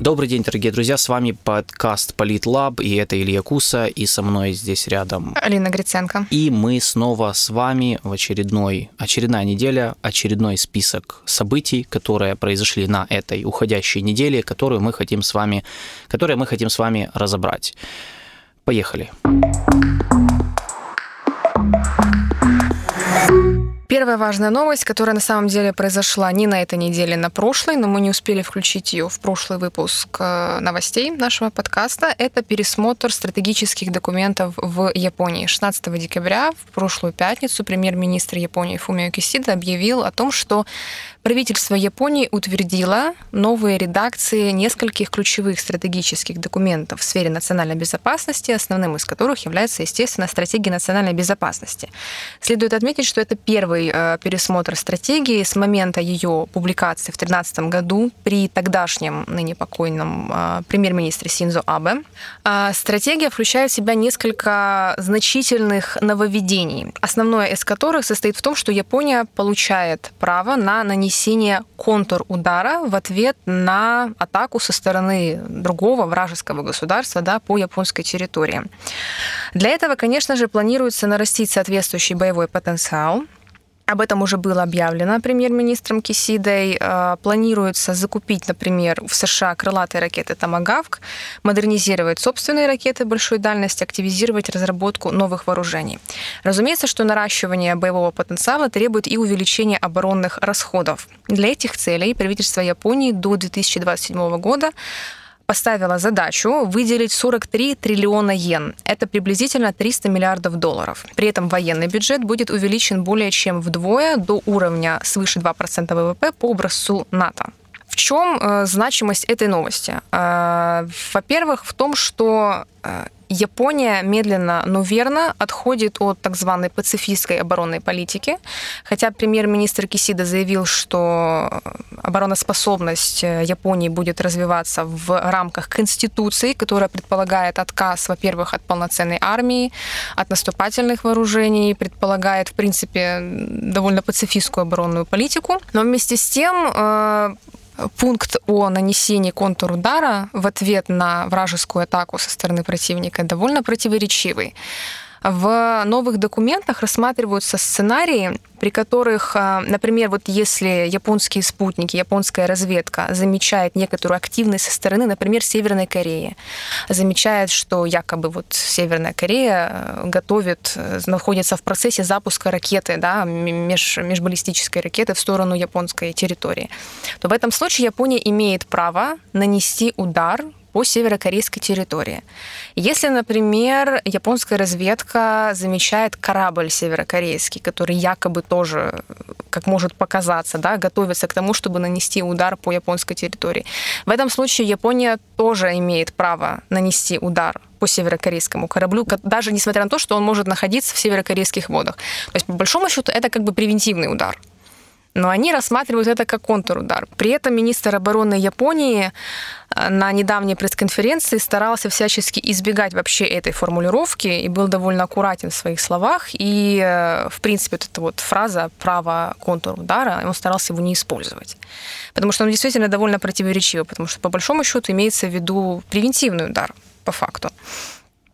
Добрый день, дорогие друзья, с вами подкаст Политлаб, и это Илья Куса, и со мной здесь рядом Алина Гриценко. И мы снова с вами в очередной, очередная неделя, очередной список событий, которые произошли на этой уходящей неделе, которую мы хотим с вами, которые мы хотим с вами разобрать. Поехали. Первая важная новость, которая на самом деле произошла не на этой неделе, на прошлой, но мы не успели включить ее в прошлый выпуск э, новостей нашего подкаста, это пересмотр стратегических документов в Японии. 16 декабря, в прошлую пятницу, премьер-министр Японии Фумио Кисида объявил о том, что правительство Японии утвердило новые редакции нескольких ключевых стратегических документов в сфере национальной безопасности, основным из которых является, естественно, стратегия национальной безопасности. Следует отметить, что это первый э, пересмотр стратегии с момента ее публикации в 2013 году при тогдашнем, ныне покойном э, премьер-министре Синзо Абе. Э, стратегия включает в себя несколько значительных нововведений, основное из которых состоит в том, что Япония получает право на нанесение контур-удара в ответ на атаку со стороны другого вражеского государства да, по японской территории. Для этого, конечно же, планируется нарастить соответствующий боевой потенциал, об этом уже было объявлено премьер-министром Кисидой. Э, планируется закупить, например, в США крылатые ракеты «Томагавк», модернизировать собственные ракеты большой дальности, активизировать разработку новых вооружений. Разумеется, что наращивание боевого потенциала требует и увеличения оборонных расходов. Для этих целей правительство Японии до 2027 года поставила задачу выделить 43 триллиона йен. Это приблизительно 300 миллиардов долларов. При этом военный бюджет будет увеличен более чем вдвое до уровня свыше 2% ВВП по образцу НАТО. В чем э, значимость этой новости? Э, во-первых, в том, что э, Япония медленно, но верно отходит от так званой пацифистской оборонной политики, хотя премьер-министр Кисида заявил, что обороноспособность Японии будет развиваться в рамках Конституции, которая предполагает отказ, во-первых, от полноценной армии, от наступательных вооружений, предполагает, в принципе, довольно пацифистскую оборонную политику. Но вместе с тем пункт о нанесении контур-удара в ответ на вражескую атаку со стороны противника довольно противоречивый. В новых документах рассматриваются сценарии, при которых, а, например, вот если японские спутники, японская разведка замечает некоторую активность со стороны, например, Северной Кореи, замечает, что якобы вот Северная Корея э, готовит, э, находится в процессе запуска ракеты, да, меж, межбаллистической ракеты в сторону японской территории, то в этом случае Япония имеет право нанести удар по северокорейской территории. Если, например, японская разведка замечает корабль северокорейский, который якобы тоже, как может показаться, да, готовится к тому, чтобы нанести удар по японской территории, в этом случае Япония тоже имеет право нанести удар по северокорейскому кораблю, даже несмотря на то, что он может находиться в северокорейских водах. То есть, по большому счету, это как бы превентивный удар но они рассматривают это как контрудар. При этом министр обороны Японии э, на недавней пресс-конференции старался всячески избегать вообще этой формулировки и был довольно аккуратен в своих словах. И, э, в принципе, вот эта вот фраза «право контур-удара», он старался его не использовать. Потому что он действительно довольно противоречивый, потому что, по большому счету, имеется в виду превентивный удар, по факту.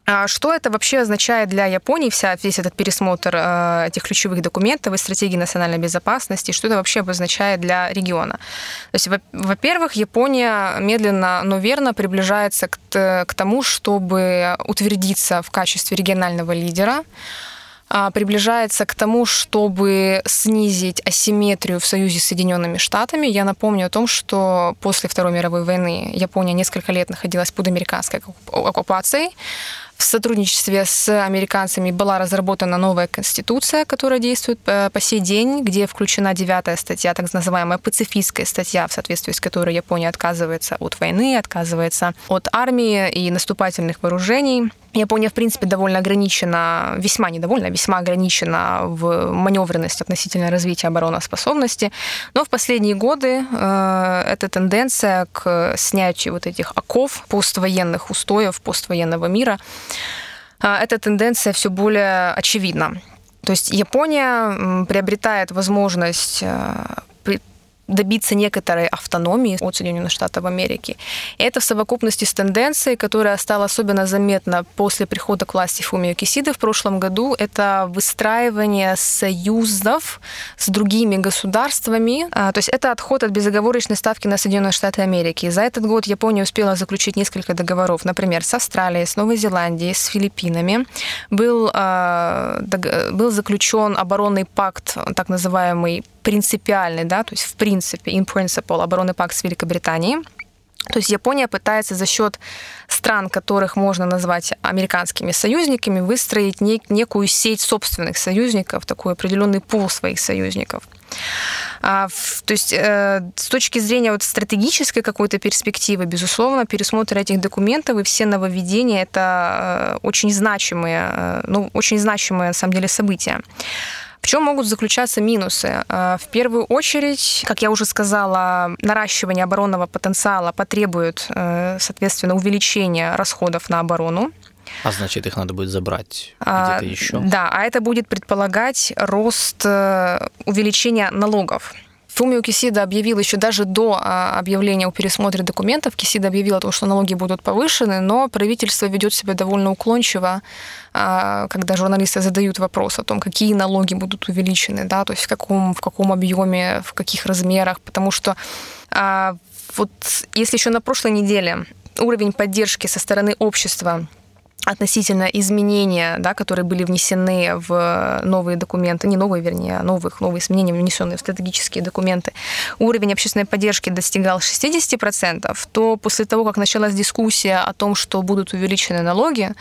А что это вообще означает для Японии, вся, весь этот пересмотр э, этих ключевых документов и стратегии национальной безопасности, что это вообще обозначает для региона? То есть, во-первых, Япония медленно, но верно приближается к, к тому, чтобы утвердиться в качестве регионального лидера, а, приближается к тому, чтобы снизить асимметрию в союзе с Соединенными Штатами. Я напомню о том, что после Второй мировой войны Япония несколько лет находилась под американской оккупацией. В сотрудничестве с американцами была разработана новая конституция, которая действует э, по сей день, где включена девятая статья, так называемая пацифистская статья, в соответствии с которой Япония отказывается от войны, отказывается от армии и наступательных вооружений. Япония, в принципе, довольно ограничена, весьма недовольна, весьма ограничена в маневренности относительно развития обороноспособности. Но в последние годы э, эта тенденция к снятию вот этих оков поствоенных устоев, поствоенного мира, э, эта тенденция все более очевидна. То есть Япония приобретает возможность э, добиться некоторой автономии от Соединенных Штатов Америки. Это в совокупности с тенденцией, которая стала особенно заметна после прихода к власти Фумио Кисиды в прошлом году, это выстраивание союзов с другими государствами. А, то есть это отход от безоговорочной ставки на Соединенные Штаты Америки. За этот год Япония успела заключить несколько договоров, например, с Австралией, с Новой Зеландией, с Филиппинами. Был, а, был заключен оборонный пакт, так называемый принципиальный, да, то есть в принципе, in principle, оборонный пакт с Великобританией. То есть Япония пытается за счет стран, которых можно назвать американскими союзниками, выстроить нек- некую сеть собственных союзников, такой определенный пул своих союзников. А, в, то есть э, с точки зрения вот стратегической какой-то перспективы, безусловно, пересмотр этих документов и все нововведения это э, очень значимые, э, ну, очень значимые на самом деле события. В чем могут заключаться минусы? Э, в первую очередь, как я уже сказала, наращивание оборонного потенциала потребует, э, соответственно, увеличения расходов на оборону. А значит, их надо будет забрать а, где-то еще? Да, а это будет предполагать рост э, увеличения налогов. Фумио Кисида объявил еще даже до а, объявления о пересмотре документов, Кисида объявил о том, что налоги будут повышены, но правительство ведет себя довольно уклончиво, а, когда журналисты задают вопрос о том, какие налоги будут увеличены, да, то есть в каком, в каком объеме, в каких размерах, потому что а, вот если еще на прошлой неделе уровень поддержки со стороны общества относительно изменения, да, которые были внесены в новые документы, не новые, вернее, а новых, новые изменения, внесенные в стратегические документы, уровень общественной поддержки достигал 60%, то после того, как началась дискуссия о том, что будут увеличены налоги,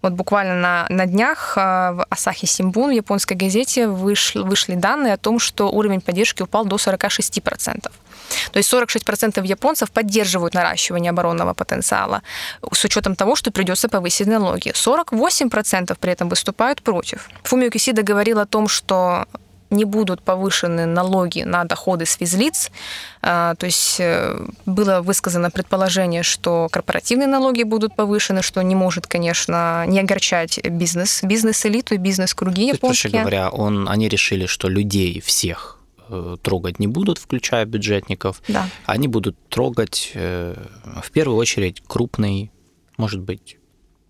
вот буквально на, на днях а, в Асахи Симбун, в японской газете, вышли, вышли данные о том, что уровень поддержки упал до 46%. То есть 46% японцев поддерживают наращивание оборонного потенциала с учетом того, что придется повысить налоги. 48% при этом выступают против. Фумио Кисида говорил о том, что не будут повышены налоги на доходы с физлиц. А, то есть э, было высказано предположение, что корпоративные налоги будут повышены, что не может, конечно, не огорчать бизнес, бизнес-элиту и бизнес-круги японские. Проще говоря, он, они решили, что людей всех трогать не будут, включая бюджетников. Да. Они будут трогать э, в первую очередь крупный, может быть,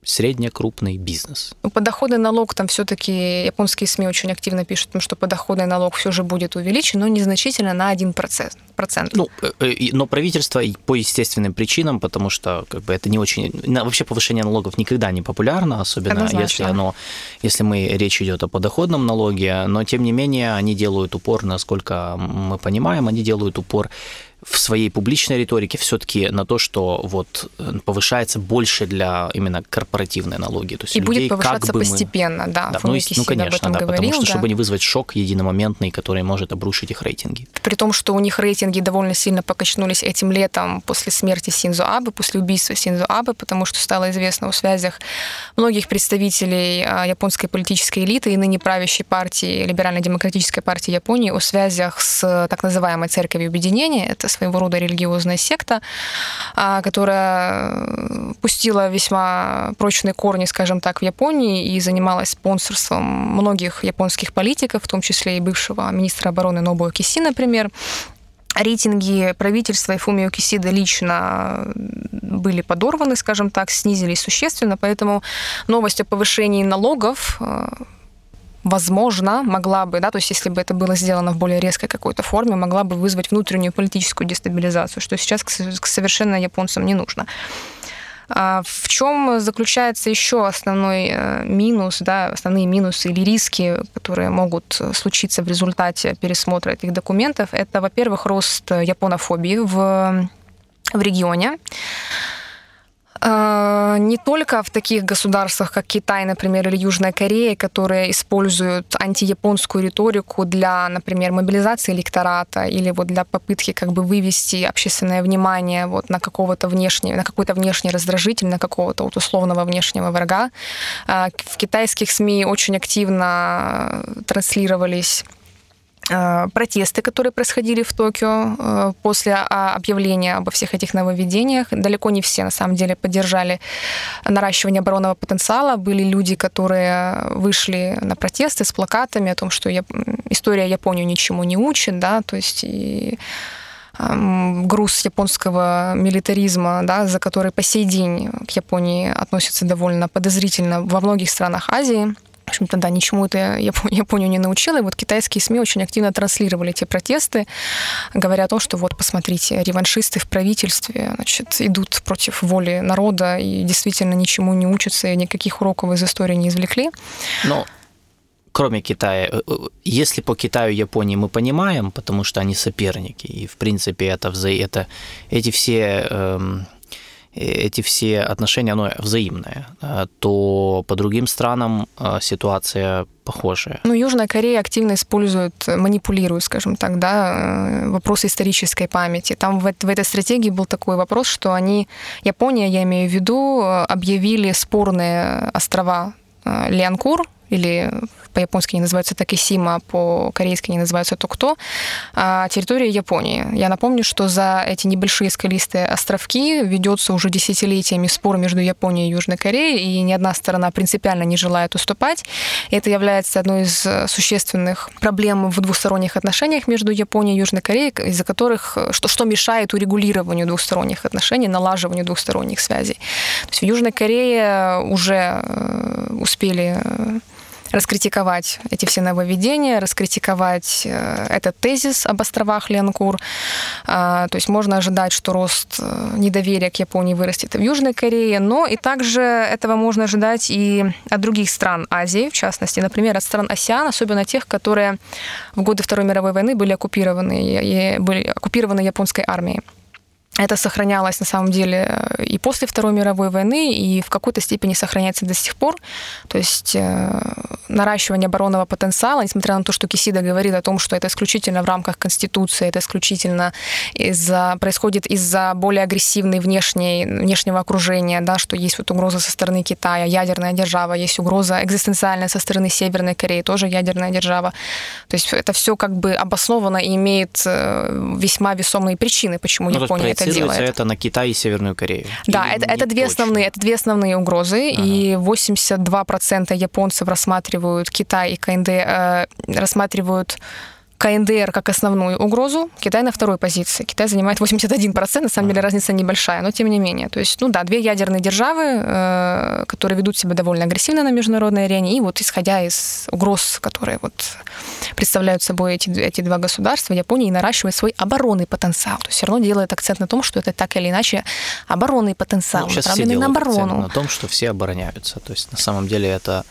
средне-крупный бизнес. Ну, подоходный налог там все-таки японские СМИ очень активно пишут, что подоходный налог все же будет увеличен, но незначительно на 1%. Процент. Ну, э, но правительство по естественным причинам, потому что как бы это не очень... Вообще повышение налогов никогда не популярно, особенно Однозначно. если оно... Если мы речь идет о подоходном налоге, но тем не менее они делают упор, насколько мы понимаем, они делают упор в своей публичной риторике все-таки на то, что вот э, повышается больше для именно корпоративной налоги. То есть и людей, будет повышаться как бы постепенно, мы... да. да ну, ну, конечно, да, говорил, потому что да. чтобы не вызвать шок единомоментный, который может обрушить их рейтинги. При том, что у них рейтинги довольно сильно покачнулись этим летом после смерти Синзо Абе, после убийства Синзо Абе, потому что стало известно о связях многих представителей а, японской политической элиты и ныне правящей партии, либерально-демократической партии Японии, о связях с так называемой церковью объединения. Это своего рода религиозная секта, а, которая пустила весьма прочные корни, скажем так, в Японии и занималась спонсорством многих японских политиков, в том числе и бывшего министра обороны Нобуо Киси, например. Рейтинги правительства и Фумио Кисида лично были подорваны, скажем так, снизились существенно, поэтому новость о повышении налогов возможно, могла бы, да, то есть если бы это было сделано в более резкой какой-то форме, могла бы вызвать внутреннюю политическую дестабилизацию, что сейчас совершенно японцам не нужно. А в чем заключается еще основной э, минус, да, основные минусы или риски, которые могут случиться в результате пересмотра этих документов? Это, во-первых, рост японофобии в, в регионе. А, не только в таких государствах, как Китай, например, или Южная Корея, которые используют антияпонскую риторику для, например, мобилизации электората или вот для попытки как бы вывести общественное внимание вот на какого-то внешнего, на какой-то внешний раздражитель, на какого-то вот условного внешнего врага. А, в китайских СМИ очень активно транслировались протесты, которые происходили в Токио э, после а, объявления обо всех этих нововведениях. Далеко не все, на самом деле, поддержали наращивание оборонного потенциала. Были люди, которые вышли на протесты с плакатами о том, что история Японию ничему не учит, да, то есть и груз японского милитаризма, да, за который по сей день к Японии относятся довольно подозрительно во многих странах Азии. В общем-то, да, ничему это Японию не научила. И вот китайские СМИ очень активно транслировали эти протесты, говоря о том, что вот, посмотрите, реваншисты в правительстве, значит, идут против воли народа и действительно ничему не учатся, и никаких уроков из истории не извлекли. Но кроме Китая, э, э, если по Китаю и Японии мы понимаем, потому что они соперники, и в принципе это, вза... это эти все эм, эти все отношения, оно взаимное, э, то по другим странам ситуация похожая. Ну, Южная Корея активно использует, манипулирует, скажем так, да, вопросы исторической памяти. Там в, в этой стратегии был такой вопрос, что они, Япония, я имею в виду, объявили спорные острова Лианкур, или по-японски они называются Такисима, по-корейски они называются Токто, а территория Японии. Я напомню, что за эти небольшие скалистые островки ведется уже десятилетиями спор между Японией и Южной Кореей, и ни одна сторона принципиально не желает уступать. Это является одной из существенных проблем в двусторонних отношениях между Японией и Южной Кореей, из-за которых, что, что мешает урегулированию двусторонних отношений, налаживанию двусторонних связей. То есть в Южной Корее уже э, успели э, раскритиковать эти все нововведения, раскритиковать э, этот тезис об островах Ленкур. А, то есть можно ожидать, что рост э, недоверия к Японии вырастет и в Южной Корее, но и также этого можно ожидать и от других стран Азии, в частности, например, от стран АСИАН, особенно тех, которые в годы Второй мировой войны были оккупированы, были оккупированы японской армией. Это сохранялось на самом деле и после Второй мировой войны, и в какой-то степени сохраняется до сих пор. То есть э, наращивание оборонного потенциала, несмотря на то, что Кисида говорит о том, что это исключительно в рамках Конституции, это исключительно из-за, происходит из-за более агрессивной внешней, внешнего окружения, да, что есть вот угроза со стороны Китая, ядерная держава, есть угроза экзистенциальная со стороны Северной Кореи, тоже ядерная держава. То есть это все как бы обосновано и имеет э, весьма весомые причины, почему ну, Япония это делает. это на Китай и Северную Корею. Да, это, это, две основные, это две основные угрозы, ага. и 82% японцев рассматривают Китай и КНД, э, рассматривают КНДР как основную угрозу, Китай на второй позиции. Китай занимает 81%, на самом деле разница небольшая, но тем не менее. То есть, ну да, две ядерные державы, э, которые ведут себя довольно агрессивно на международной арене, и вот исходя из угроз, которые вот представляют собой эти, эти два государства, Япония наращивает свой оборонный потенциал. То есть все равно делает акцент на том, что это так или иначе оборонный потенциал, ну, направленный на оборону. на том, что все обороняются. То есть на самом деле это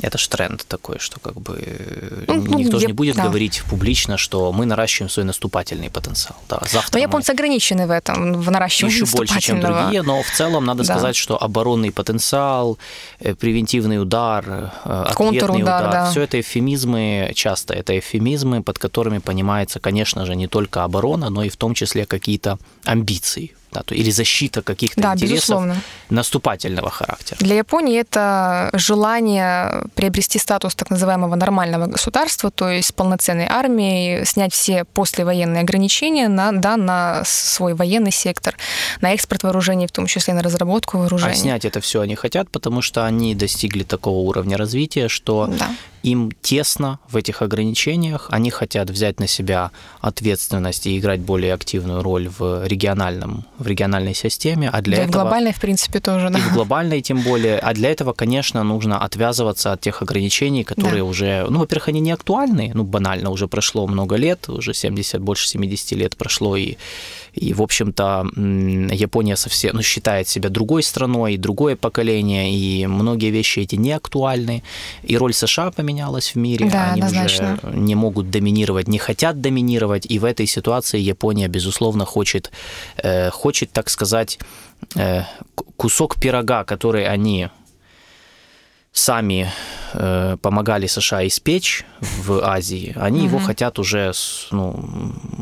это же тренд такой, что как бы ну, ну никто же не будет да. говорить публично, что мы наращиваем свой наступательный потенциал. Да, завтра но японцы мы... ограничены в этом, в наращивании Еще больше, чем другие, но в целом надо да. сказать, что оборонный потенциал, э, превентивный удар, э, ответный удар, удар да. все это эвфемизмы, часто это эвфемизмы, под которыми понимается, конечно же, не только оборона, но и в том числе какие-то амбиции да, то, или защита каких-то да, интересов безусловно. наступательного характера. Для Японии это желание приобрести статус так называемого нормального государства, то есть полноценной армией, снять все послевоенные ограничения на, да, на свой военный сектор, на экспорт вооружений, в том числе на разработку вооружений. А снять это все они хотят, потому что они достигли такого уровня развития, что да им тесно в этих ограничениях, они хотят взять на себя ответственность и играть более активную роль в региональном, в региональной системе, а для да этого... в глобальной, в принципе, тоже, да. И в глобальной тем более, а для этого, конечно, нужно отвязываться от тех ограничений, которые да. уже, ну, во-первых, они не актуальны, ну, банально, уже прошло много лет, уже 70, больше 70 лет прошло, и и, в общем-то, Япония совсем ну, считает себя другой страной, другое поколение, и многие вещи эти не актуальны. И роль США поменялась в мире. Да, Они однозначно. уже не могут доминировать, не хотят доминировать. И в этой ситуации Япония, безусловно, хочет, э, хочет так сказать, э, кусок пирога, который они сами э, помогали США испечь в Азии, они угу. его хотят уже ну,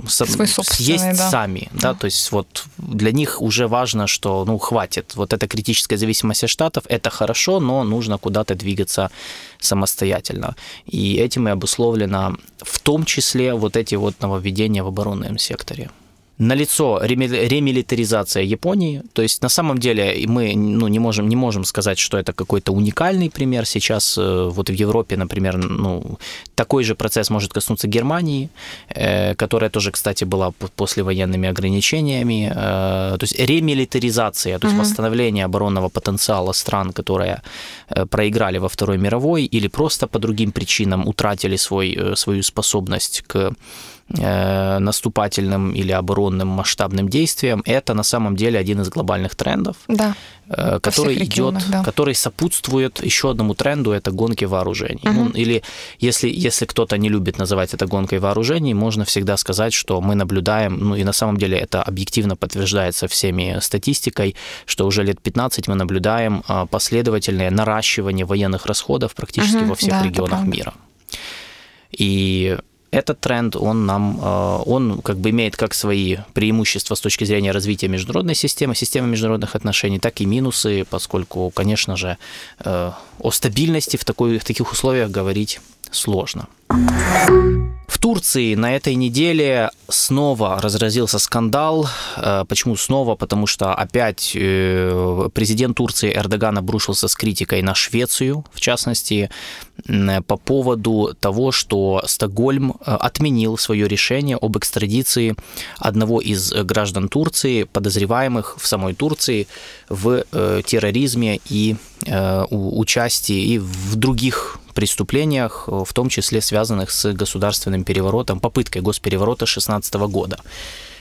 съесть да. сами, да, то есть вот для них уже важно, что ну хватит, вот эта критическая зависимость от штатов, это хорошо, но нужно куда-то двигаться самостоятельно, и этим и обусловлено в том числе вот эти вот нововведения в оборонном секторе. Налицо ремилитаризация Японии. То есть на самом деле мы ну, не, можем, не можем сказать, что это какой-то уникальный пример. Сейчас э, вот в Европе, например, ну, такой же процесс может коснуться Германии, э, которая тоже, кстати, была послевоенными ограничениями. Э, то есть ремилитаризация, то есть угу. восстановление оборонного потенциала стран, которые проиграли во Второй мировой или просто по другим причинам утратили свой, свою способность к наступательным или оборонным масштабным действиям, это на самом деле один из глобальных трендов, да, э, который идет, да. который сопутствует еще одному тренду, это гонки вооружений. Угу. Ну, или если, если кто-то не любит называть это гонкой вооружений, можно всегда сказать, что мы наблюдаем, ну и на самом деле это объективно подтверждается всеми статистикой, что уже лет 15 мы наблюдаем а, последовательное наращивание военных расходов практически угу, во всех да, регионах мира. И этот тренд, он нам, э, он как бы имеет как свои преимущества с точки зрения развития международной системы, системы международных отношений, так и минусы, поскольку, конечно же, э, о стабильности в, такой, в таких условиях говорить сложно. В Турции на этой неделе снова разразился скандал. Э, почему снова? Потому что опять э, президент Турции Эрдоган обрушился с критикой на Швецию, в частности, по поводу того, что Стокгольм э, отменил свое решение об экстрадиции одного из граждан Турции, подозреваемых в самой Турции в терроризме и участии и в других преступлениях, в том числе связанных с государственным переворотом, попыткой госпереворота 2016 года.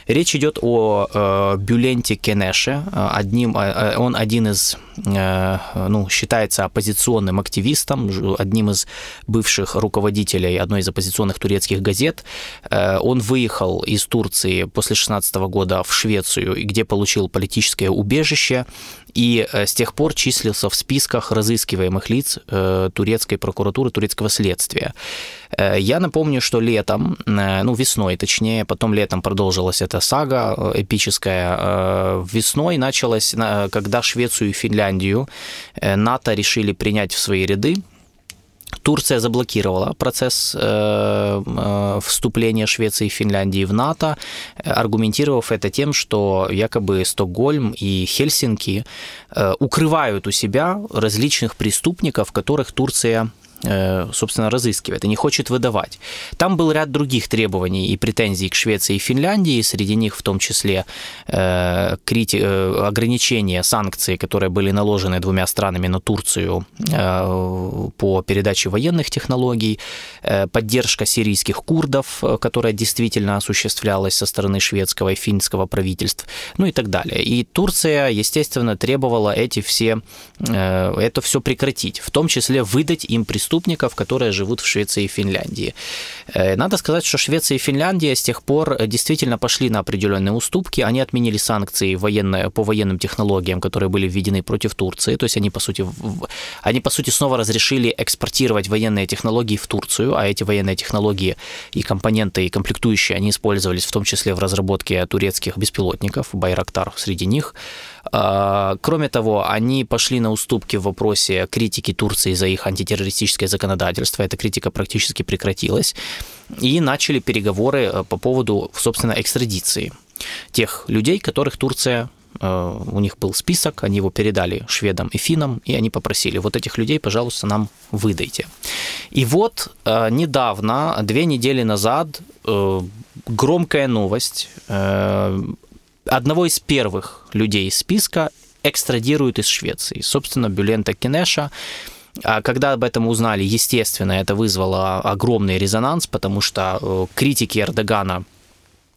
Речь идет о э, Бюленте Кенеше. Одним, э, он один из, э, ну, считается оппозиционным активистом, одним из бывших руководителей одной из оппозиционных турецких газет. Э, он выехал из Турции после 16 года в Швецию, где получил политическое убежище и э, с тех пор числился в списках разыскиваемых лиц э, турецкой прокуратуры, турецкого следствия. Э, я напомню, что летом, ну весной точнее, потом летом продолжилась эта сага эпическая. Весной началась, когда Швецию и Финляндию НАТО решили принять в свои ряды, Турция заблокировала процесс э, э, вступления Швеции и Финляндии в НАТО, аргументировав это тем, что якобы Стокгольм и Хельсинки э, укрывают у себя различных преступников, которых Турция собственно, разыскивает и не хочет выдавать. Там был ряд других требований и претензий к Швеции и Финляндии, среди них в том числе э, крити- э, ограничения, санкции, которые были наложены двумя странами на Турцию по передаче военных технологий, поддержка сирийских курдов, которая действительно осуществлялась со стороны шведского и финского правительств, ну и так далее. И Турция, естественно, требовала эти все, это все прекратить, в том числе выдать им преступников преступников, которые живут в Швеции и Финляндии. Э, надо сказать, что Швеция и Финляндия с тех пор э, действительно пошли на определенные уступки. Они отменили санкции военные, по военным технологиям, которые были введены против Турции. То есть они, по сути, они, по сути, снова разрешили экспортировать военные технологии в Турцию, а эти военные технологии и компоненты, и комплектующие, они использовались в том числе в разработке турецких беспилотников, Байрактар среди них. А, кроме того, они пошли на уступки в вопросе критики Турции за их антитеррористическое законодательство. Эта критика практически прекратилась. И начали переговоры э, по поводу, собственно, экстрадиции тех людей, которых Турция э, у них был список, они его передали шведам и финнам, и они попросили, вот этих людей, пожалуйста, нам выдайте. И вот э, недавно, две недели назад, громкая новость одного из первых людей из списка экстрадируют из Швеции. Собственно, Бюлента Кинеша. А когда об этом узнали, естественно, это вызвало огромный резонанс, потому что э, критики Эрдогана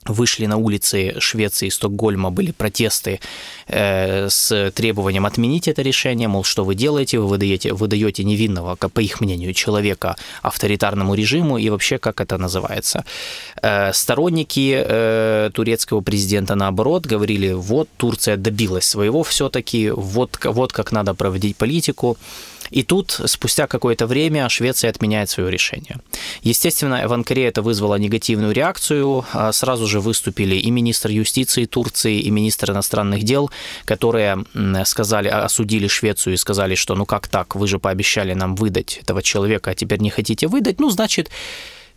вышли на улицы Швеции и Стокгольма, были протесты э, с требованием отменить это решение, мол, что вы делаете, вы выдаете, выдаете невинного, по их мнению, человека авторитарному режиму, и вообще, как это называется. Э, сторонники э, турецкого президента, наоборот, говорили, вот Турция добилась своего все-таки, вот, вот как надо проводить политику, и тут, спустя какое-то время, Швеция отменяет свое решение. Естественно, в Анкаре это вызвало негативную реакцию. А сразу же выступили и министр юстиции Турции, и министр иностранных дел, которые сказали, осудили Швецию и сказали, что ну как так, вы же пообещали нам выдать этого человека, а теперь не хотите выдать, ну значит,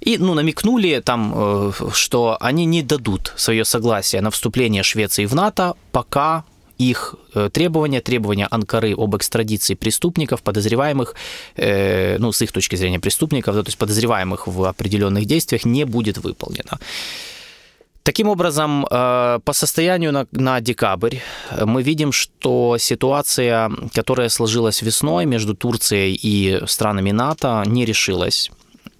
И ну, намекнули там, э, что они не дадут свое согласие на вступление Швеции в НАТО, пока их э, требования, требования Анкары об экстрадиции преступников, подозреваемых, э, ну, с их точки зрения преступников, то есть подозреваемых в определенных действиях, не будет выполнено. Таким образом, э, по состоянию на, на декабрь мы видим, что ситуация, которая сложилась весной между Турцией и странами НАТО, не решилась.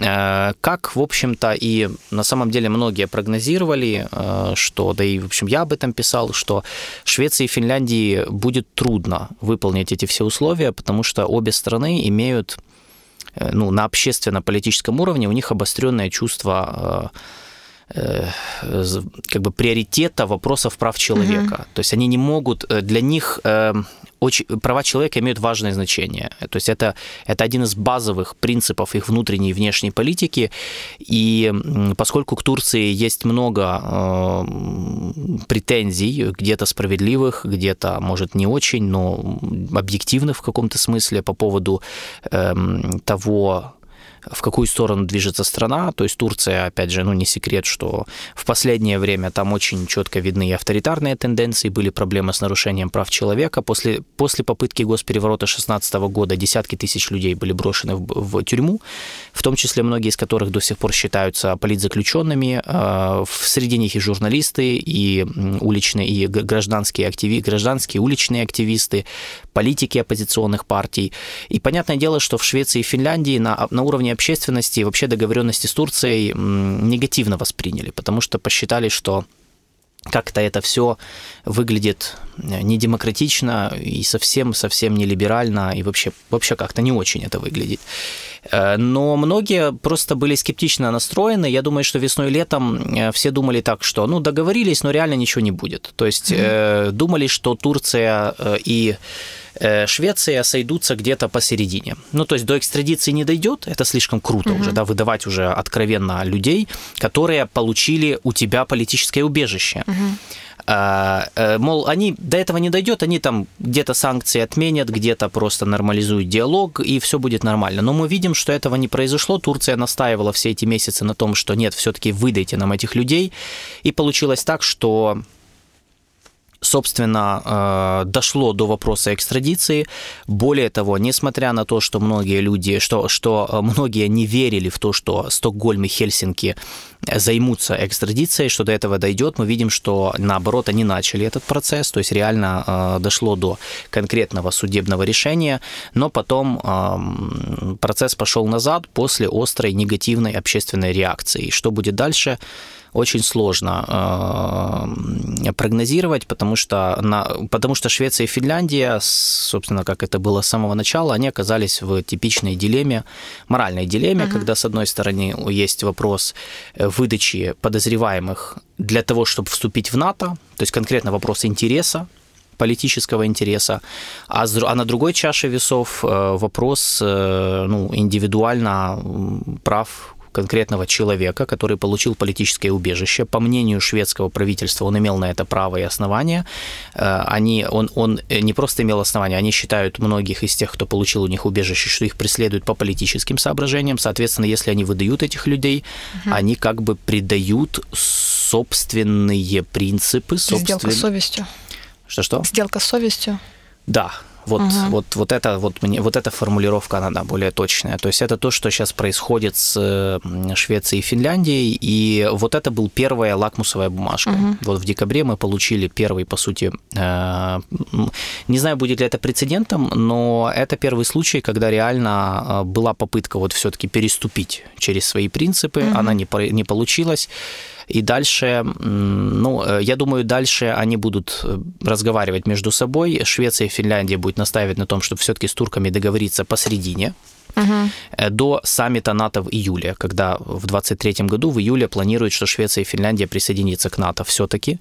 Э, как, в общем-то, и на самом деле многие прогнозировали, э, что, да и, в общем, я об этом писал, что Швеции и Финляндии будет трудно выполнить эти все условия, потому что обе страны имеют, э, ну, на общественно-политическом уровне у них обостренное чувство как бы приоритета вопросов прав человека. Угу. То есть они не могут, для них очень, права человека имеют важное значение. То есть это, это один из базовых принципов их внутренней и внешней политики. И поскольку к Турции есть много э, претензий, где-то справедливых, где-то, может, не очень, но объективных в каком-то смысле по поводу э, того, в какую сторону движется страна. То есть Турция, опять же, ну не секрет, что в последнее время там очень четко видны и авторитарные тенденции, были проблемы с нарушением прав человека. После, после попытки госпереворота 16 года десятки тысяч людей были брошены в, в тюрьму, в том числе многие из которых до сих пор считаются политзаключенными. А, среди них и журналисты, и уличные, и гражданские активисты, гражданские уличные активисты, политики оппозиционных партий. И понятное дело, что в Швеции и Финляндии на, на уровне общественности и вообще договоренности с Турцией негативно восприняли, потому что посчитали, что как-то это все выглядит э, недемократично и совсем-совсем не либерально, и вообще, вообще как-то не очень это выглядит. Э, но многие просто были скептично настроены. Я думаю, что весной и летом э, все думали так, что ну договорились, но реально ничего не будет. То есть mm-hmm. думали, что Турция и Швеция сойдутся где-то посередине. Ну, то есть до экстрадиции не дойдет, это слишком круто mm-hmm. уже, да, выдавать уже откровенно людей, которые получили у тебя политическое убежище. Mm-hmm. А, э, мол, они до этого не дойдет, они там где-то санкции отменят, где-то просто нормализуют диалог, и все будет нормально. Но мы видим, что этого не произошло. Турция настаивала все эти месяцы на том, что нет, все-таки выдайте нам этих людей. И получилось так, что собственно, э, дошло до вопроса экстрадиции. Более того, несмотря на то, что многие люди, что, что э, многие не верили в то, что Стокгольм и Хельсинки займутся экстрадицией, что до этого дойдет, мы видим, что наоборот они начали этот процесс, то есть реально э, дошло до конкретного судебного решения, но потом процесс пошел назад после острой негативной общественной реакции. Что будет дальше? Очень сложно э, прогнозировать, потому что, на, потому что Швеция и Финляндия, собственно, как это было с самого начала, они оказались в типичной дилемме, моральной дилемме, uh-huh. когда, с одной стороны, есть вопрос выдачи подозреваемых для того, чтобы вступить в НАТО, то есть конкретно вопрос интереса, политического интереса, а, а на другой чаше весов э, вопрос э, ну, индивидуально прав конкретного человека, который получил политическое убежище. По мнению шведского правительства, он имел на это право и основания. Э, они, он, он не просто имел основания, они считают многих из тех, кто получил у них убежище, что их преследуют по политическим соображениям. Соответственно, если они выдают этих людей, угу. они как бы предают собственные принципы. Собствен... Сделка с совестью. Что-что? Сделка с совестью. Да, вот, угу. вот, вот, это, вот, мне, вот эта формулировка, она да, более точная. То есть это то, что сейчас происходит с Швецией и Финляндией, и вот это был первая лакмусовая бумажка. Угу. Вот в декабре мы получили первый, по сути, э, не знаю, будет ли это прецедентом, но это первый случай, когда реально э, была попытка вот все-таки переступить через свои принципы, угу. она не, не получилась. И дальше, ну, э, я думаю, дальше они будут э, разговаривать между собой. Швеция и Финляндия будут настаивать на том, чтобы все-таки с турками договориться посередине, угу. до саммита НАТО в июле, когда в 2023 году, в июле планируют, что Швеция и Финляндия присоединятся к НАТО все-таки.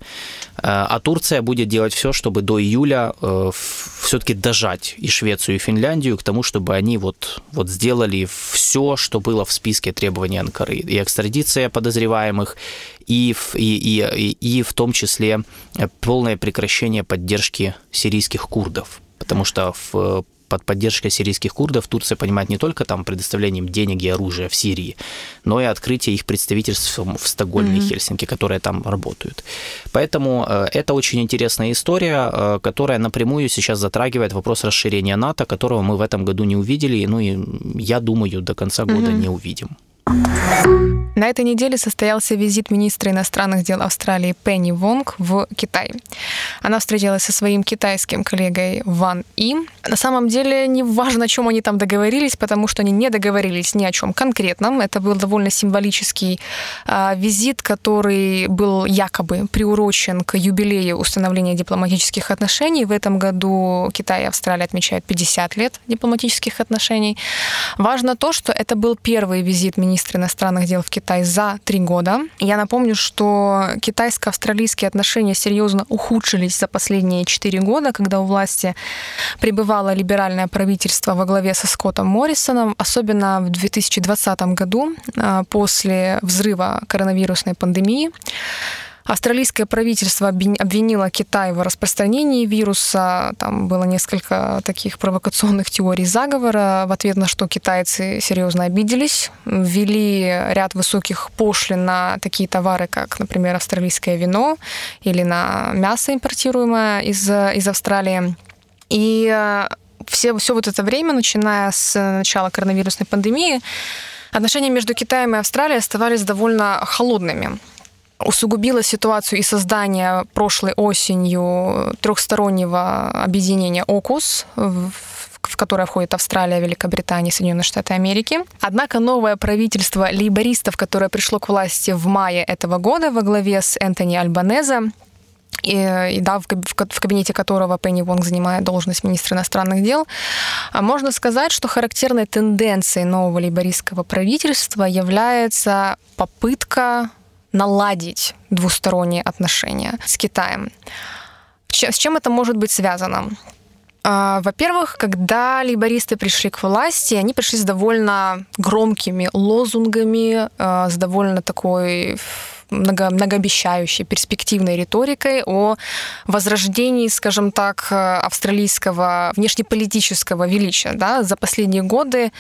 А Турция будет делать все, чтобы до июля все-таки дожать и Швецию, и Финляндию к тому, чтобы они вот, вот сделали все, что было в списке требований Анкары. И экстрадиция подозреваемых, и, и, и, и в том числе полное прекращение поддержки сирийских курдов потому что в под поддержкой сирийских курдов Турция понимает не только там предоставлением денег и оружия в Сирии, но и открытие их представительств в Стокгольме mm-hmm. и Хельсинки, которые там работают. Поэтому э, это очень интересная история, э, которая напрямую сейчас затрагивает вопрос расширения НАТО, которого мы в этом году не увидели, ну и я думаю, до конца года mm-hmm. не увидим. На этой неделе состоялся визит министра иностранных дел Австралии Пенни Вонг в Китай. Она встретилась со своим китайским коллегой Ван И. На самом деле не важно, о чем они там договорились, потому что они не договорились ни о чем конкретном. Это был довольно символический а, визит, который был якобы приурочен к юбилею установления дипломатических отношений. В этом году Китай и Австралия отмечают 50 лет дипломатических отношений. Важно то, что это был первый визит министра иностранных дел в Китай за три года. Я напомню, что китайско-австралийские отношения серьезно ухудшились за последние четыре года, когда у власти пребывало либеральное правительство во главе со Скоттом Моррисоном, особенно в 2020 году а, после взрыва коронавирусной пандемии. Австралийское правительство обвинило Китай в распространении вируса. Там было несколько таких провокационных теорий заговора, в ответ на что китайцы серьезно обиделись, ввели ряд высоких пошлин на такие товары, как, например, австралийское вино или на мясо, импортируемое из, из Австралии. И э, все, все вот это время, начиная с начала коронавирусной пандемии, отношения между Китаем и Австралией оставались довольно холодными усугубило ситуацию и создание прошлой осенью трехстороннего объединения ОКУС, в которое входит Австралия, Великобритания, Соединенные Штаты Америки. Однако новое правительство лейбористов, которое пришло к власти в мае этого года во главе с Энтони Альбанеза, и, и да, в, в кабинете которого Пенни Вонг занимает должность министра иностранных дел, а можно сказать, что характерной тенденцией нового лейбористского правительства является попытка наладить двусторонние отношения с Китаем. С чем это может быть связано? А, во-первых, когда лейбористы пришли к власти, они пришли с довольно громкими лозунгами, а, с довольно такой много, многообещающей, перспективной риторикой о возрождении, скажем так, австралийского внешнеполитического величия. Да? За последние годы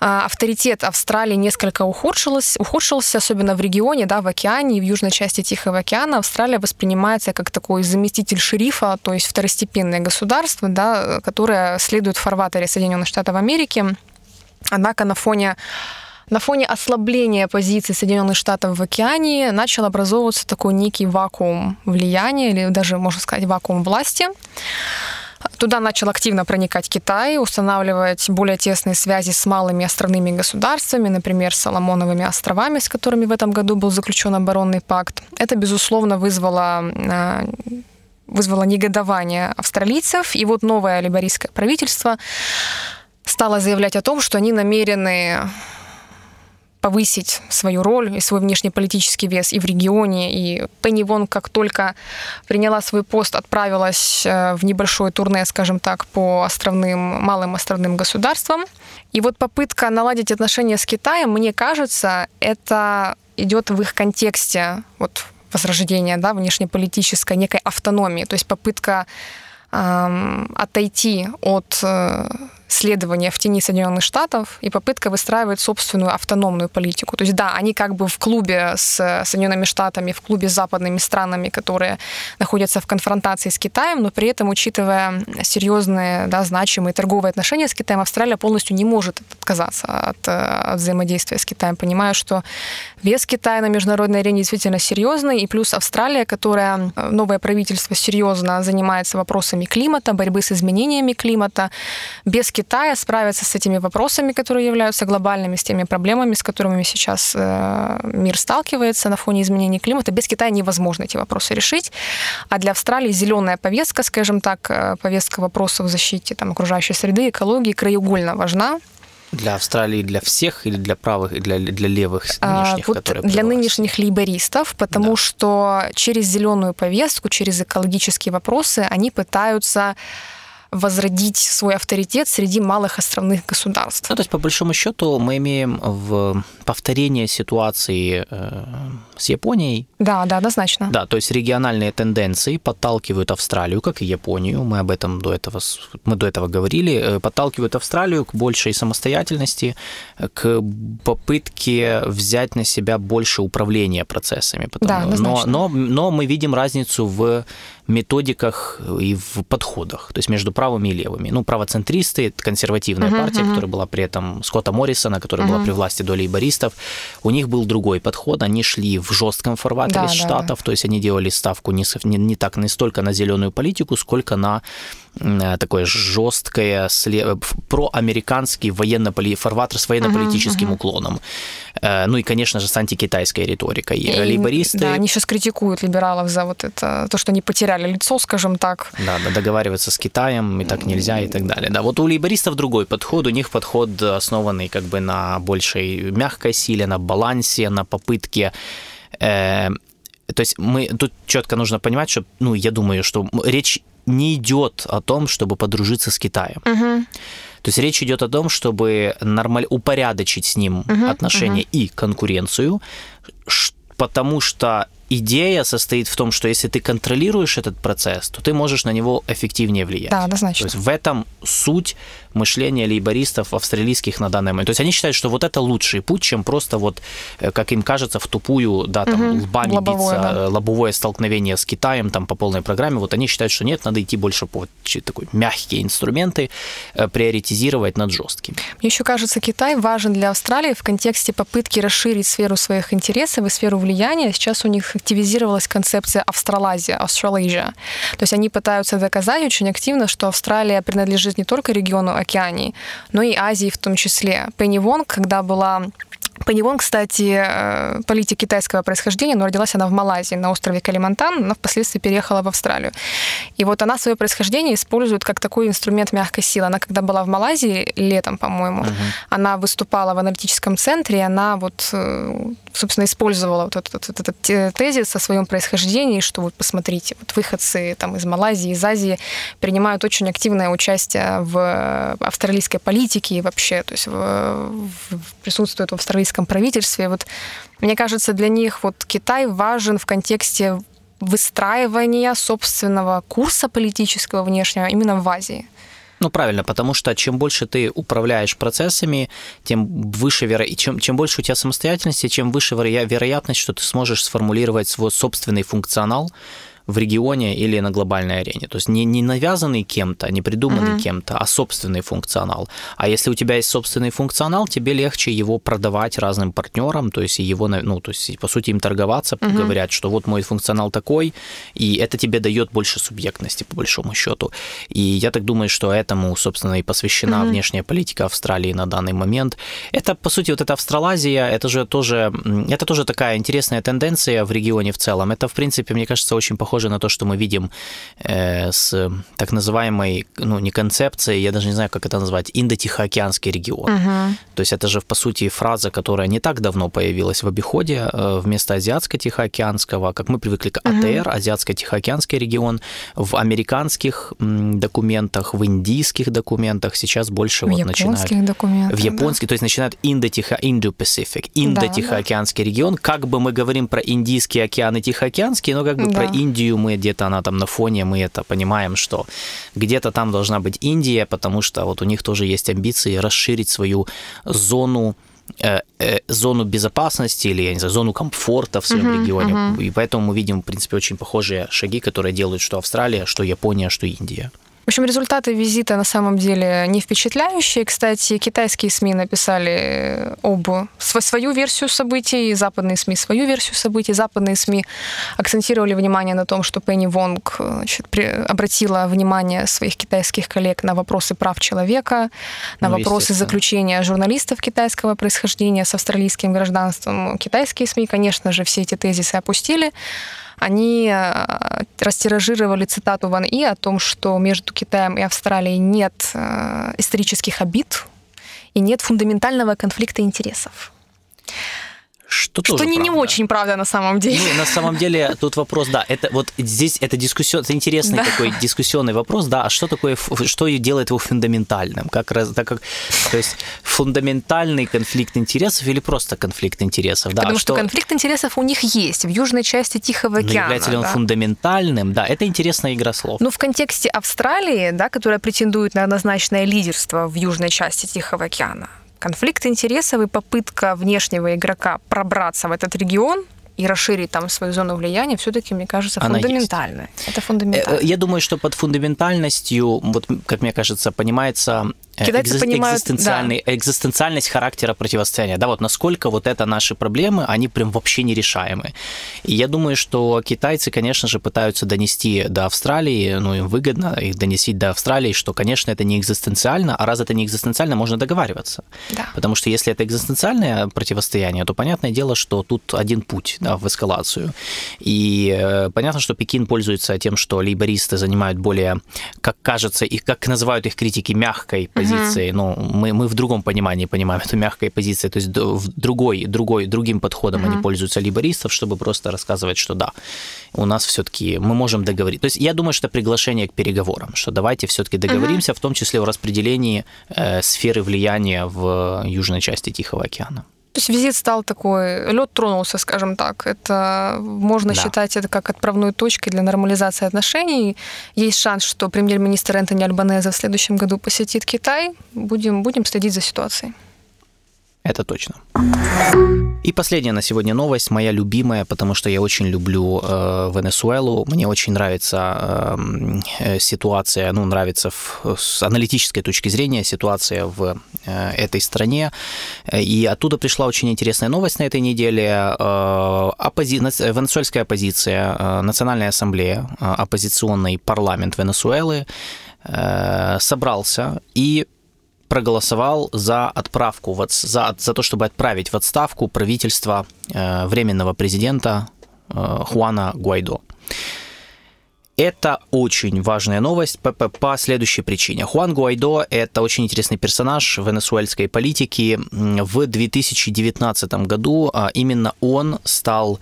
авторитет Австралии несколько ухудшился, ухудшился, особенно в регионе, да, в океане и в южной части Тихого океана. Австралия воспринимается как такой заместитель шерифа, то есть второстепенное государство, да, которое следует в фарватере Соединенных Штатов Америки. Однако на фоне на фоне ослабления позиций Соединенных Штатов в океане начал образовываться такой некий вакуум влияния, или даже, можно сказать, вакуум власти. Туда начал активно проникать Китай, устанавливать более тесные связи с малыми островными государствами, например, с Соломоновыми островами, с которыми в этом году был заключен оборонный пакт. Это, безусловно, вызвало а, вызвало негодование австралийцев. И вот новое либерийское правительство стало заявлять о том, что они намерены повысить свою роль и свой внешнеполитический вес и в регионе. И Пенни Вон, как только приняла свой пост, отправилась э, в небольшое турне, скажем так, по островным, малым островным государствам. И вот попытка наладить отношения с Китаем, мне кажется, это идет в их контексте вот, возрождения да, внешнеполитической некой автономии, то есть попытка отойти от э, следования в тени Соединенных Штатов и попытка выстраивать собственную автономную политику. То есть да, они как бы в клубе с Соединенными Штатами, в клубе с западными странами, которые находятся в конфронтации с Китаем, но при этом, учитывая серьезные, да, значимые торговые отношения с Китаем, Австралия полностью не может отказаться от, от взаимодействия с Китаем, понимая, что вес Китая на международной арене действительно серьезный, и плюс Австралия, которая, новое правительство серьезно занимается вопросами климата, борьбы с изменениями климата, без Китая справиться с этими вопросами, которые являются глобальными, с теми проблемами, с которыми сейчас э, мир сталкивается на фоне изменений климата. Без Китая невозможно эти вопросы решить. А для Австралии зеленая повестка, скажем так, э, повестка вопросов в защите там, окружающей среды, экологии краеугольно важна. Для Австралии, для всех или для правых и для, для левых а, нынешних, а, вот которые Для нынешних лейбористов, потому да. что через зеленую повестку, через экологические вопросы они пытаются возродить свой авторитет среди малых островных государств. Ну, то есть, по большому счету, мы имеем в повторение ситуации э, с Японией. Да, да, однозначно. Да, то есть региональные тенденции подталкивают Австралию, как и Японию, мы об этом до этого, мы до этого говорили, э, подталкивают Австралию к большей самостоятельности, к попытке взять на себя больше управления процессами. Потому, да, однозначно. но, но, но мы видим разницу в методиках и в подходах, то есть между правыми и левыми. Ну, правоцентристы, консервативная uh-huh, партия, uh-huh. которая была при этом Скотта Моррисона, которая uh-huh. была при власти до лейбористов, у них был другой подход, они шли в жестком формате да, из штатов, да. то есть они делали ставку не, не, не так, не столько на зеленую политику, сколько на такое жесткое, проамериканский военно фарватер с военно-политическим uh-huh, uh-huh. уклоном. Э, ну и, конечно же, с антикитайской риторикой. И, Лейбористы... Да, они сейчас критикуют либералов за вот это, то, что они потеряли лицо, скажем так. Да, да договариваться с Китаем и так нельзя и так далее. Да, вот у лейбористов другой подход, у них подход основанный как бы на большей мягкой силе, на балансе, на попытке э, то есть мы тут четко нужно понимать, что, ну, я думаю, что речь не идет о том, чтобы подружиться с Китаем. Угу. То есть речь идет о том, чтобы нормаль... упорядочить с ним угу, отношения угу. и конкуренцию, потому что идея состоит в том, что если ты контролируешь этот процесс, то ты можешь на него эффективнее влиять. Да, однозначно. То есть в этом суть мышления лейбористов австралийских на данный момент. То есть они считают, что вот это лучший путь, чем просто вот, э, как им кажется, в тупую, да, там, угу, лбами лобовое, биться, да. Э, лобовое столкновение с Китаем там по полной программе. Вот они считают, что нет, надо идти больше по такой мягкие инструменты, э, приоритизировать над жесткими. Мне еще кажется, Китай важен для Австралии в контексте попытки расширить сферу своих интересов и сферу влияния. Сейчас у них активизировалась концепция Австралазия, Australasia. То есть они пытаются доказать очень активно, что Австралия принадлежит не только региону Океании, но и Азии в том числе. Пенни Вонг, когда была Пенни Вонг, кстати, э, политик китайского происхождения, но родилась она в Малайзии, на острове Калимантан, но впоследствии переехала в Австралию. И вот она свое происхождение использует как такой инструмент мягкой силы. Она когда была в Малайзии летом, по-моему, uh-huh. она выступала в аналитическом центре, и она вот, э, собственно, использовала вот этот, вот этот тезис о своем происхождении, что вот посмотрите, вот выходцы там из Малайзии, из Азии принимают очень активное участие в австралийской политике и вообще, то есть в, в, присутствуют в австралийском российском правительстве. Вот, мне кажется, для них вот Китай важен в контексте выстраивания собственного курса политического внешнего именно в Азии. Ну, правильно, потому что чем больше ты управляешь процессами, тем выше веро... чем, чем больше у тебя самостоятельности, чем выше вероятность, что ты сможешь сформулировать свой собственный функционал, в регионе или на глобальной арене. То есть не, не навязанный кем-то, не придуманный uh-huh. кем-то, а собственный функционал. А если у тебя есть собственный функционал, тебе легче его продавать разным партнерам, то есть его, ну, то есть по сути им торговаться, uh-huh. говорят, что вот мой функционал такой, и это тебе дает больше субъектности по большому счету. И я так думаю, что этому, собственно, и посвящена uh-huh. внешняя политика Австралии на данный момент. Это, по сути, вот эта Австралазия, это же тоже, это тоже такая интересная тенденция в регионе в целом. Это, в принципе, мне кажется, очень похоже похоже на то, что мы видим э, с так называемой, ну, не концепцией, я даже не знаю, как это назвать, Индо-Тихоокеанский регион. Uh-huh. То есть это же, по сути, фраза, которая не так давно появилась в обиходе э, вместо Азиатско-Тихоокеанского, как мы привыкли к АТР, uh-huh. Азиатско-Тихоокеанский регион, в американских документах, в индийских документах сейчас больше в вот начинают... документах, В японских, да. то есть начинают Индо-Тихо, Индо-Пасифик, Индо-Тихоокеанский да, да. регион, как бы мы говорим про Индийский океан и Тихоокеанский, но как бы да. про Индию Индию, мы где-то она там на фоне, мы это понимаем, что где-то там должна быть Индия, потому что вот у них тоже есть амбиции расширить свою зону э, э, зону безопасности или, я не знаю, зону комфорта в своем uh-huh, регионе. Uh-huh. И поэтому мы видим, в принципе, очень похожие шаги, которые делают что Австралия, что Япония, что Индия. В общем, результаты визита на самом деле не впечатляющие. Кстати, китайские СМИ написали об свою версию событий, западные СМИ свою версию событий. Западные СМИ акцентировали внимание на том, что Пенни Вонг значит, обратила внимание своих китайских коллег на вопросы прав человека, на ну, вопросы заключения журналистов китайского происхождения с австралийским гражданством. Китайские СМИ, конечно же, все эти тезисы опустили они э, растиражировали цитату Ван И о том, что между Китаем и Австралией нет э, исторических обид и нет фундаментального конфликта интересов. Что, что тоже не, правда. не очень правда на самом деле. Ну, на самом деле, тут вопрос, да, это вот здесь это дискуссион, это интересный Да. такой дискуссионный вопрос, да, а что такое, что делает его фундаментальным? Как, раз- так как, то есть фундаментальный конфликт интересов или просто конфликт интересов? Да, Потому что конфликт интересов у них есть в южной части Тихого океана. является ли он да. фундаментальным? Да, это интересная игра слов. Ну, в контексте Австралии, да, которая претендует на однозначное лидерство в южной части Тихого океана, конфликт интересов и попытка внешнего игрока пробраться в этот регион и расширить там свою зону влияния, все-таки, мне кажется, Она есть. фундаментальная. Это Э, фундаментально. э, Я думаю, что под фундаментальностью, вот как мне кажется, понимается э, Китайцы экзис- понимают, экзистенциальный, экзистенциальность характера противостояния. Да, вот насколько вот это наши проблемы, они прям вообще нерешаемы. И я думаю, что китайцы, конечно же, пытаются донести до Австралии, ну, им выгодно их донести до Австралии, что, конечно, это не экзистенциально, а раз это не экзистенциально, можно договариваться. Да. Потому что если это экзистенциальное противостояние, то понятное дело, что тут один путь да, в эскалацию. И э, понятно, что Пекин пользуется тем, что лейбористы занимают более, как кажется, и как называют их критики, мягкой позицией. Ну, мы, мы в другом понимании понимаем эту мягкой позицией, то есть в другой, другой, другим подходом они пользуются лейбористов, чтобы просто рассказывать, что да, у нас все-таки мы можем договориться. То есть я думаю, что приглашение к переговорам, что давайте все-таки договоримся, в том числе о распределении э, сферы влияния в южной части Тихого океана. То есть визит стал такой, лед тронулся, скажем так. Это можно Да. считать это как отправной точкой для нормализации отношений. Есть шанс, что премьер-министр Энтони Альбанеза в следующем году посетит Китай. Будем, будем следить за ситуацией. Это точно. И последняя на сегодня новость, моя любимая, потому что я очень люблю э, Венесуэлу. Мне очень нравится э, э, ситуация, ну, нравится в- с аналитической точки зрения ситуация в э, этой стране. И оттуда пришла очень интересная новость на этой неделе. Э, оппози- Венесуэльская оппозиция, э, Национальная ассамблея, э, оппозиционный парламент Венесуэлы э, собрался и проголосовал за отправку, в отс- за, за то, чтобы отправить в отставку правительство э, временного президента э, Хуана Гуайдо. Это очень важная новость по, по- по следующей причине. Хуан Гуайдо – это очень интересный персонаж венесуэльской политики. В 2019 году а, именно он стал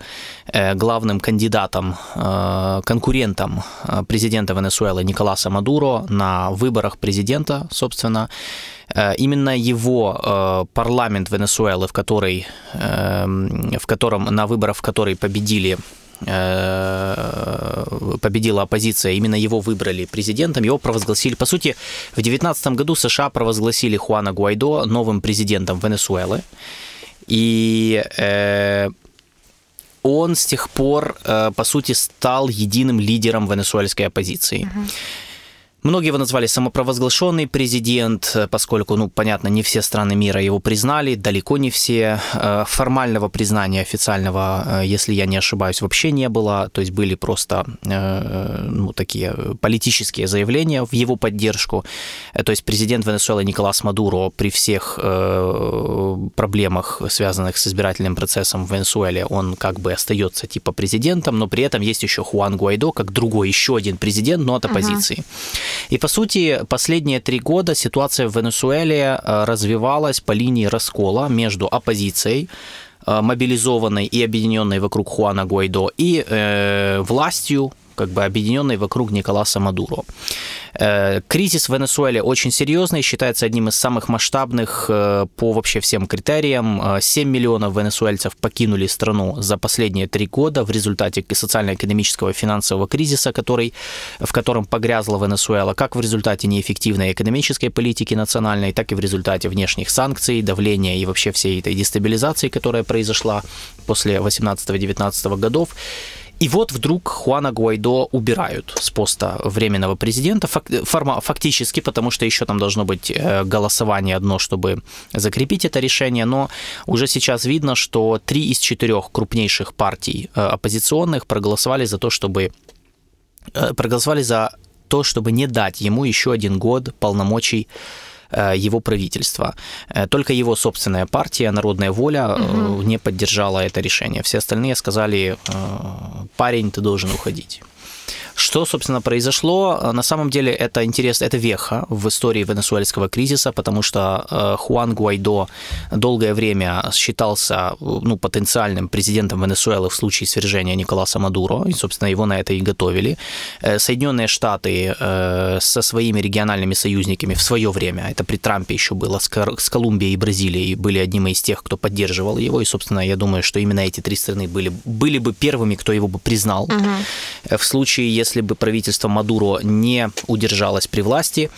э, главным кандидатом, э, конкурентом э, президента Венесуэлы Николаса Мадуро на выборах президента, собственно. Э, Именно его э, парламент Венесуэлы, в, который, э, в котором на выборах, в который победили э, победила оппозиция, именно его выбрали президентом, его провозгласили, по сути, в 2019 году США провозгласили Хуана Гуайдо новым президентом Венесуэлы, и э, он с тех пор, э, по сути, стал единым лидером венесуэльской оппозиции. Многие его назвали самопровозглашенный президент, э, поскольку, ну, понятно, не все страны мира его признали, далеко не все. Э, Формального признания официального, э, если я не ошибаюсь, вообще не было. То есть были просто ну, такие политические заявления в его поддержку. То есть президент Венесуэлы Николас Мадуро при всех проблемах, связанных с избирательным процессом в Венесуэле, он как бы остается типа президентом, но при этом есть еще Хуан Гуайдо, как другой, еще один президент, но от оппозиции. И, по сути, последние три года ситуация в Венесуэле э, развивалась по линии раскола между оппозицией, э, мобилизованной и объединенной вокруг Хуана Гуайдо, и э, властью, как бы объединенной вокруг Николаса Мадуро. Э, Кризис в Венесуэле очень серьезный, считается одним из самых масштабных э, по вообще всем критериям. Э, 7 миллионов венесуэльцев покинули страну за последние три года в результате социально-экономического и финансового кризиса, который, в котором погрязла Венесуэла, как в результате неэффективной экономической политики национальной, так и в результате внешних санкций, давления и вообще всей этой дестабилизации, которая произошла после 18-19 годов. И вот вдруг Хуана Гуайдо убирают с поста временного президента, фактически, потому что еще там должно быть э, голосование одно, чтобы закрепить это решение, но уже сейчас видно, что три из четырех крупнейших партий э, оппозиционных проголосовали за то, чтобы э, проголосовали за то, чтобы не дать ему еще один год полномочий его правительства. Э, Только его собственная партия «Народная воля» э, не поддержала это решение. Все остальные сказали, э, парень, ты должен уходить. Что, собственно, произошло? На самом деле это интересно, это веха в истории венесуэльского кризиса, потому что э, Хуан Гуайдо долгое время считался ну, потенциальным президентом Венесуэлы в случае свержения Николаса Мадуро, и, собственно, его на это и готовили. Э, Соединенные Штаты э, со своими региональными союзниками в свое время, это при Трампе еще было, с Колумбией и Бразилией, были одними из тех, кто поддерживал его, и, собственно, я думаю, что именно эти три страны были, были бы первыми, кто его бы признал. Угу. В случае, если бы правительство Мадуро не удержалось при власти,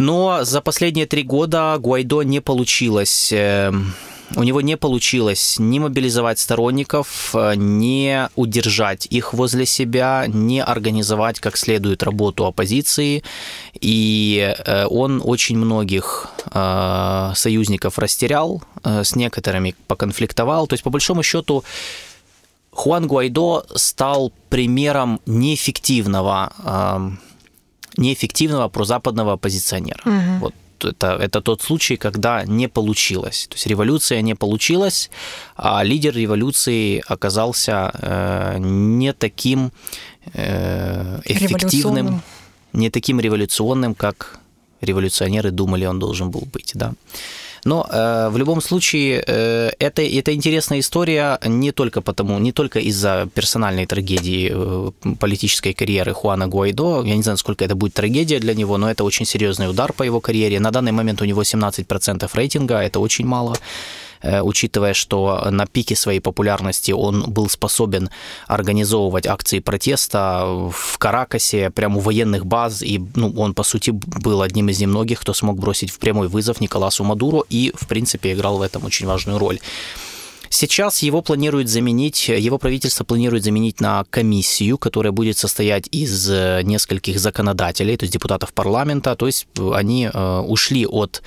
но за последние три года Гуайдо не получилось э, у него не получилось ни мобилизовать сторонников, э, ни удержать их возле себя, ни организовать как следует работу оппозиции. И э, он очень многих союзников растерял, с некоторыми поконфликтовал. То есть, по большому счету, Хуан Гуайдо стал примером неэффективного неэффективного прозападного оппозиционера. Угу. Вот это, это тот случай, когда не получилось. То есть революция не получилась, а лидер революции оказался э, не таким э, эффективным, не таким революционным, как революционеры думали, он должен был быть. Да. Но э, в любом случае э, это, это интересная история не только потому, не только из-за персональной трагедии э, политической карьеры Хуана Гуайдо. Я не знаю, сколько это будет трагедия для него, но это очень серьезный удар по его карьере. На данный момент у него 17% рейтинга, это очень мало. Э, учитывая, что на пике своей популярности он был способен организовывать акции протеста в Каракасе, прямо у военных баз, и ну, он, по сути, был одним из немногих, кто смог бросить в прямой вызов Николасу Мадуру и, в принципе, играл в этом очень важную роль. Сейчас его планируют заменить, его правительство планирует заменить на комиссию, которая будет состоять из э, нескольких законодателей, то есть депутатов парламента. То есть они э, ушли от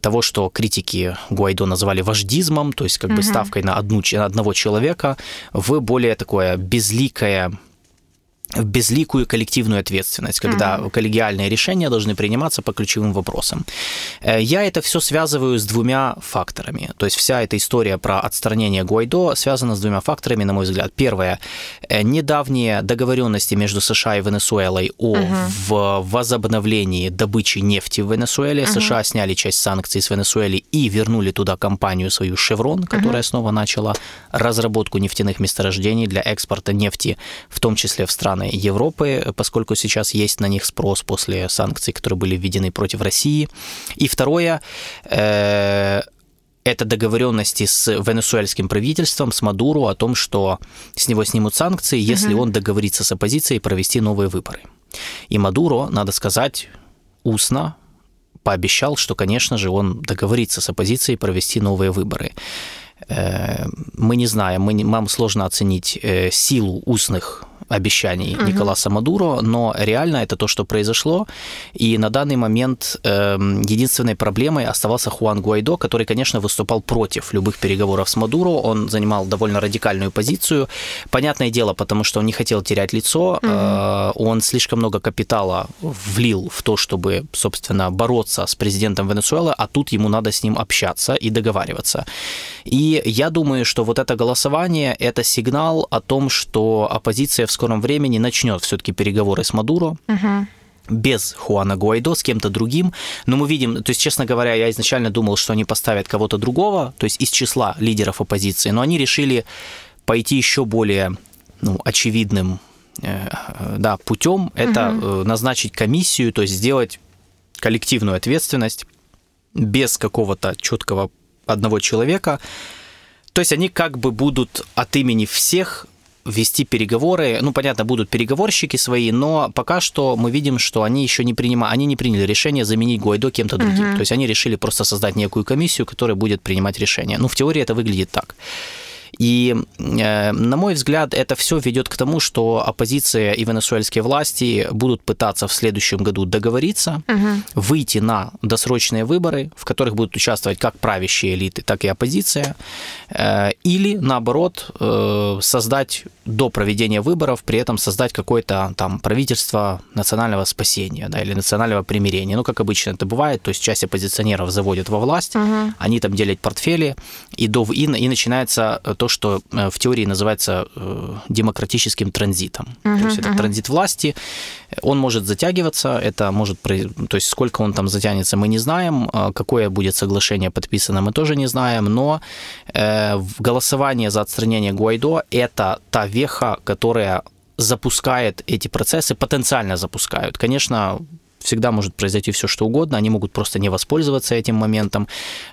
того, что критики Гуайдо назвали вождизмом, то есть как угу. бы ставкой на одну, одного человека, в более такое безликое в безликую коллективную ответственность, когда mm-hmm. коллегиальные решения должны приниматься по ключевым вопросам. Э, я это все связываю с двумя факторами. То есть вся эта история про отстранение Гуайдо связана с двумя факторами, на мой взгляд. Первое э, недавние договоренности между США и Венесуэлой о mm-hmm. возобновлении добычи нефти в Венесуэле. Mm-hmm. США сняли часть санкций с Венесуэлы и вернули туда компанию свою Chevron, которая mm-hmm. снова начала разработку нефтяных месторождений для экспорта нефти, в том числе в страны страны Европы, поскольку сейчас есть на них спрос после санкций, которые были введены против России. И второе, э, это договоренности с венесуэльским правительством, с Мадуру о том, что с него снимут санкции, если угу. он договорится с оппозицией провести новые выборы. И Мадуро, надо сказать, устно пообещал, что, конечно же, он договорится с оппозицией провести новые выборы. Э, мы не знаем, мы не, нам сложно оценить э, силу устных обещаний угу. Николаса Мадуро, но реально это то, что произошло. И на данный момент э, единственной проблемой оставался Хуан Гуайдо, который, конечно, выступал против любых переговоров с Мадуро. Он занимал довольно радикальную позицию. Понятное дело, потому что он не хотел терять лицо. Угу. Э, он слишком много капитала влил в то, чтобы, собственно, бороться с президентом Венесуэлы, а тут ему надо с ним общаться и договариваться. И я думаю, что вот это голосование – это сигнал о том, что оппозиция в скором времени начнет все-таки переговоры с Мадуро. Угу без Хуана Гуайдо, с кем-то другим. Но мы видим, то есть, честно говоря, я изначально думал, что они поставят кого-то другого, то есть из числа лидеров оппозиции, но они решили пойти еще более ну, очевидным э, да, путем. Это угу. назначить комиссию, то есть сделать коллективную ответственность без какого-то четкого одного человека. То есть они как бы будут от имени всех вести переговоры. Ну, понятно, будут переговорщики свои, но пока что мы видим, что они еще не принимают, они не приняли решение заменить Гуайдо кем-то другим. Uh-huh. То есть они решили просто создать некую комиссию, которая будет принимать решения. Ну, в теории это выглядит так. И, э, на мой взгляд, это все ведет к тому, что оппозиция и венесуэльские власти будут пытаться в следующем году договориться, угу. выйти на досрочные выборы, в которых будут участвовать как правящие элиты, так и оппозиция, э, или, наоборот, э, создать до проведения выборов, при этом создать какое-то там правительство национального спасения да, или национального примирения. Ну, как обычно это бывает, то есть часть оппозиционеров заводят во власть, угу. они там делят портфели, и, до, и, и начинается то, то, что в теории называется демократическим транзитом. Uh-huh, то есть это uh-huh. транзит власти, он может затягиваться, это может, то есть сколько он там затянется, мы не знаем, какое будет соглашение подписано, мы тоже не знаем, но голосование за отстранение Гуайдо – это та веха, которая запускает эти процессы, потенциально запускают. Конечно, всегда может произойти все, что угодно, они могут просто не воспользоваться этим моментом,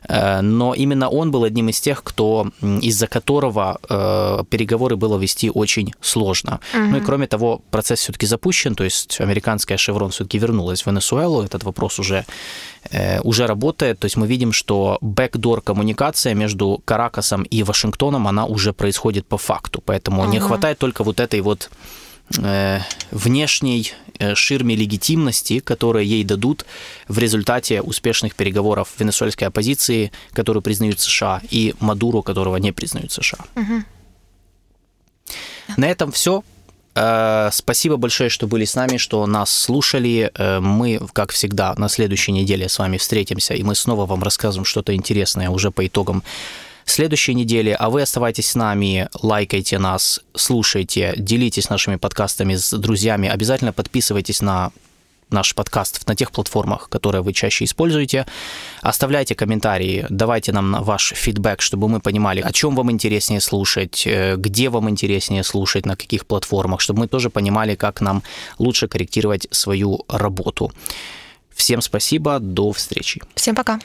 э, но именно он был одним из тех, кто, из-за которого э, переговоры было вести очень сложно. Угу. Ну и кроме того, процесс все-таки запущен, то есть американская «Шеврон» все-таки вернулась в Венесуэлу, этот вопрос уже, э, уже работает, то есть мы видим, что бэкдор коммуникация между Каракасом и Вашингтоном, она уже происходит по факту, поэтому угу. не хватает только вот этой вот внешней ширме легитимности, которые ей дадут в результате успешных переговоров венесуэльской оппозиции, которую признают США, и Мадуру, которого не признают США. Угу. На этом все. Э, спасибо большое, что были с нами, что нас слушали. Э, мы, как всегда, на следующей неделе с вами встретимся, и мы снова вам расскажем что-то интересное уже по итогам следующей неделе. А вы оставайтесь с нами, лайкайте нас, слушайте, делитесь нашими подкастами с друзьями. Обязательно подписывайтесь на наш подкаст на тех платформах, которые вы чаще используете. Оставляйте комментарии, давайте нам ваш фидбэк, чтобы мы понимали, о чем вам интереснее слушать, э, где вам интереснее слушать, на каких платформах, чтобы мы тоже понимали, как нам лучше корректировать свою работу. Всем спасибо, до встречи. Всем пока.